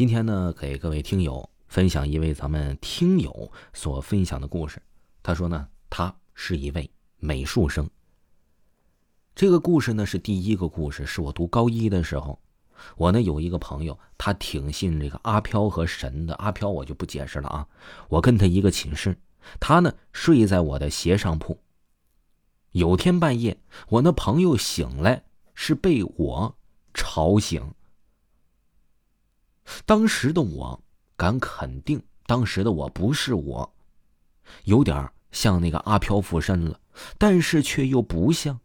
今天呢，给各位听友分享一位咱们听友所分享的故事。他说呢，他是一位美术生。这个故事呢是第一个故事，是我读高一的时候，我呢有一个朋友，他挺信这个阿飘和神的。阿飘我就不解释了啊，我跟他一个寝室，他呢睡在我的斜上铺。有天半夜，我那朋友醒来是被我吵醒。当时的我敢肯定，当时的我不是我，有点像那个阿飘附身了，但是却又不像，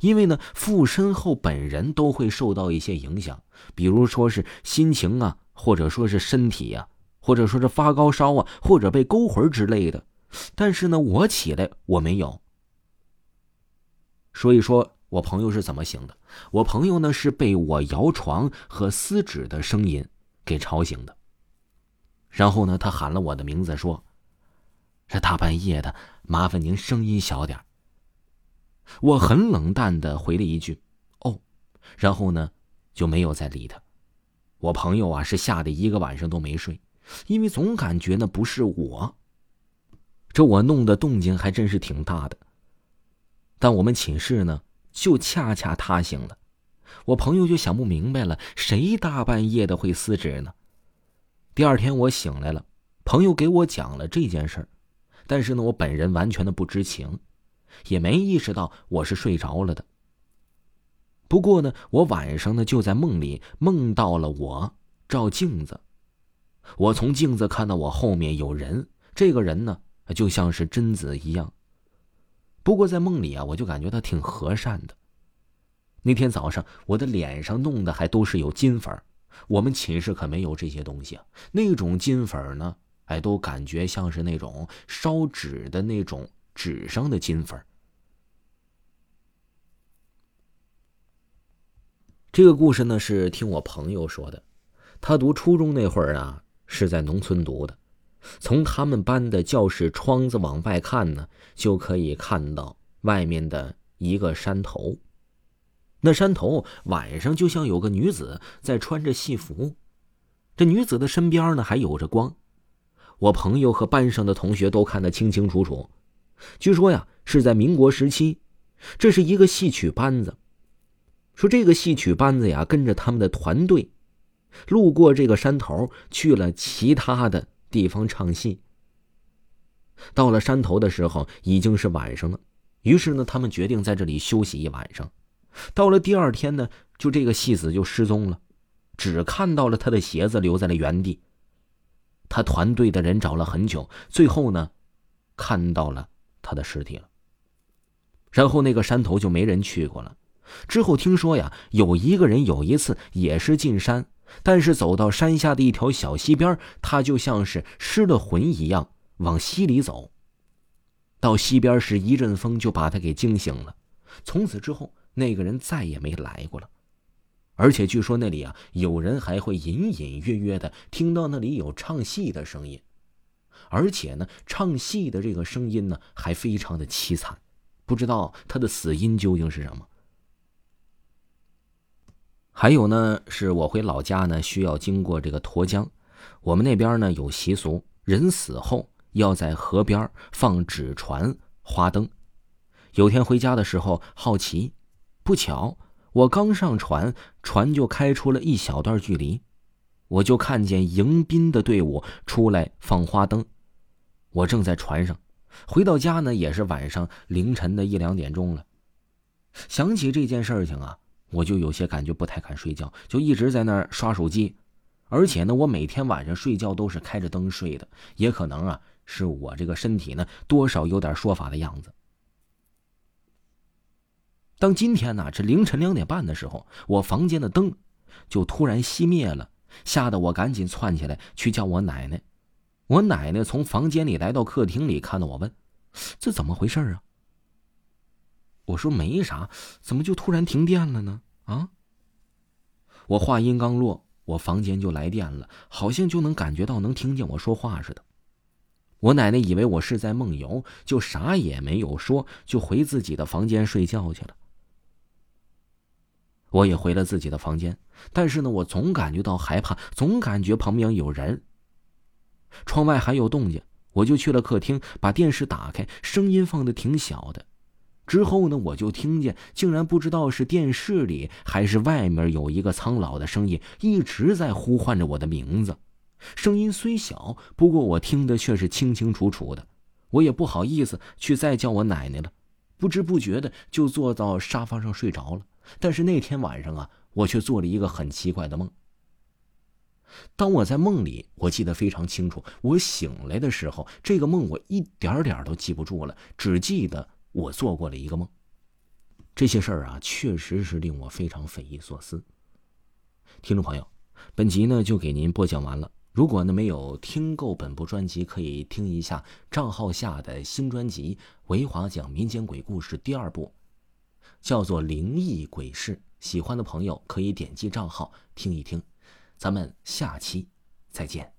因为呢，附身后本人都会受到一些影响，比如说是心情啊，或者说是身体呀，或者说是发高烧啊，或者被勾魂之类的。但是呢，我起来我没有。所以说我朋友是怎么醒的？我朋友呢是被我摇床和撕纸的声音。给吵醒的。然后呢，他喊了我的名字，说：“这大半夜的，麻烦您声音小点我很冷淡的回了一句：“哦。”然后呢，就没有再理他。我朋友啊，是吓得一个晚上都没睡，因为总感觉那不是我。这我弄的动静还真是挺大的。但我们寝室呢，就恰恰他醒了。我朋友就想不明白了，谁大半夜的会撕纸呢？第二天我醒来了，朋友给我讲了这件事儿，但是呢，我本人完全的不知情，也没意识到我是睡着了的。不过呢，我晚上呢就在梦里梦到了我照镜子，我从镜子看到我后面有人，这个人呢就像是贞子一样。不过在梦里啊，我就感觉他挺和善的。那天早上，我的脸上弄的还都是有金粉我们寝室可没有这些东西啊。那种金粉呢，哎，都感觉像是那种烧纸的那种纸上的金粉这个故事呢，是听我朋友说的。他读初中那会儿啊，是在农村读的。从他们班的教室窗子往外看呢，就可以看到外面的一个山头。那山头晚上就像有个女子在穿着戏服，这女子的身边呢还有着光，我朋友和班上的同学都看得清清楚楚。据说呀是在民国时期，这是一个戏曲班子。说这个戏曲班子呀跟着他们的团队，路过这个山头去了其他的地方唱戏。到了山头的时候已经是晚上了，于是呢他们决定在这里休息一晚上。到了第二天呢，就这个戏子就失踪了，只看到了他的鞋子留在了原地。他团队的人找了很久，最后呢，看到了他的尸体了。然后那个山头就没人去过了。之后听说呀，有一个人有一次也是进山，但是走到山下的一条小溪边，他就像是失了魂一样往溪里走。到溪边时，一阵风就把他给惊醒了。从此之后。那个人再也没来过了，而且据说那里啊，有人还会隐隐约约的听到那里有唱戏的声音，而且呢，唱戏的这个声音呢，还非常的凄惨，不知道他的死因究竟是什么。还有呢，是我回老家呢，需要经过这个沱江，我们那边呢有习俗，人死后要在河边放纸船、花灯。有天回家的时候，好奇。不巧，我刚上船，船就开出了一小段距离，我就看见迎宾的队伍出来放花灯。我正在船上，回到家呢，也是晚上凌晨的一两点钟了。想起这件事情啊，我就有些感觉不太敢睡觉，就一直在那儿刷手机。而且呢，我每天晚上睡觉都是开着灯睡的，也可能啊，是我这个身体呢，多少有点说法的样子。当今天呢，这凌晨两点半的时候，我房间的灯就突然熄灭了，吓得我赶紧窜起来去叫我奶奶。我奶奶从房间里来到客厅里，看到我问：“这怎么回事啊？”我说：“没啥，怎么就突然停电了呢？”啊！我话音刚落，我房间就来电了，好像就能感觉到能听见我说话似的。我奶奶以为我是在梦游，就啥也没有说，就回自己的房间睡觉去了。我也回了自己的房间，但是呢，我总感觉到害怕，总感觉旁边有人。窗外还有动静，我就去了客厅，把电视打开，声音放的挺小的。之后呢，我就听见，竟然不知道是电视里还是外面有一个苍老的声音，一直在呼唤着我的名字。声音虽小，不过我听的却是清清楚楚的。我也不好意思去再叫我奶奶了，不知不觉的就坐到沙发上睡着了。但是那天晚上啊，我却做了一个很奇怪的梦。当我在梦里，我记得非常清楚。我醒来的时候，这个梦我一点点都记不住了，只记得我做过了一个梦。这些事儿啊，确实是令我非常匪夷所思。听众朋友，本集呢就给您播讲完了。如果呢没有听够本部专辑，可以听一下账号下的新专辑《维华讲民间鬼故事》第二部，叫做《灵异鬼事》。喜欢的朋友可以点击账号听一听。咱们下期再见。